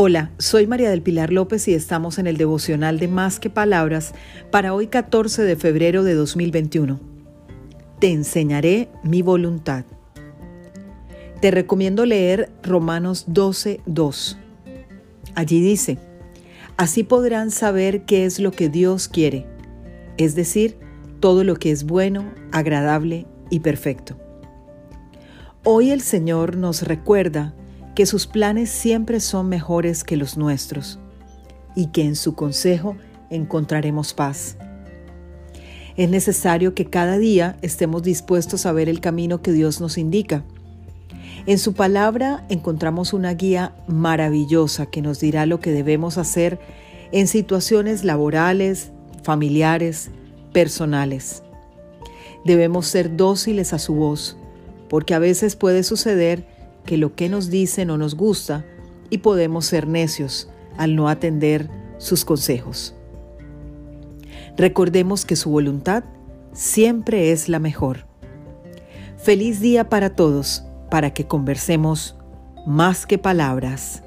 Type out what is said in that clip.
Hola, soy María del Pilar López y estamos en el devocional de Más que Palabras para hoy 14 de febrero de 2021. Te enseñaré mi voluntad. Te recomiendo leer Romanos 12, 2. Allí dice, así podrán saber qué es lo que Dios quiere, es decir, todo lo que es bueno, agradable y perfecto. Hoy el Señor nos recuerda que sus planes siempre son mejores que los nuestros y que en su consejo encontraremos paz. Es necesario que cada día estemos dispuestos a ver el camino que Dios nos indica. En su palabra encontramos una guía maravillosa que nos dirá lo que debemos hacer en situaciones laborales, familiares, personales. Debemos ser dóciles a su voz, porque a veces puede suceder que lo que nos dice no nos gusta y podemos ser necios al no atender sus consejos. Recordemos que su voluntad siempre es la mejor. Feliz día para todos, para que conversemos más que palabras.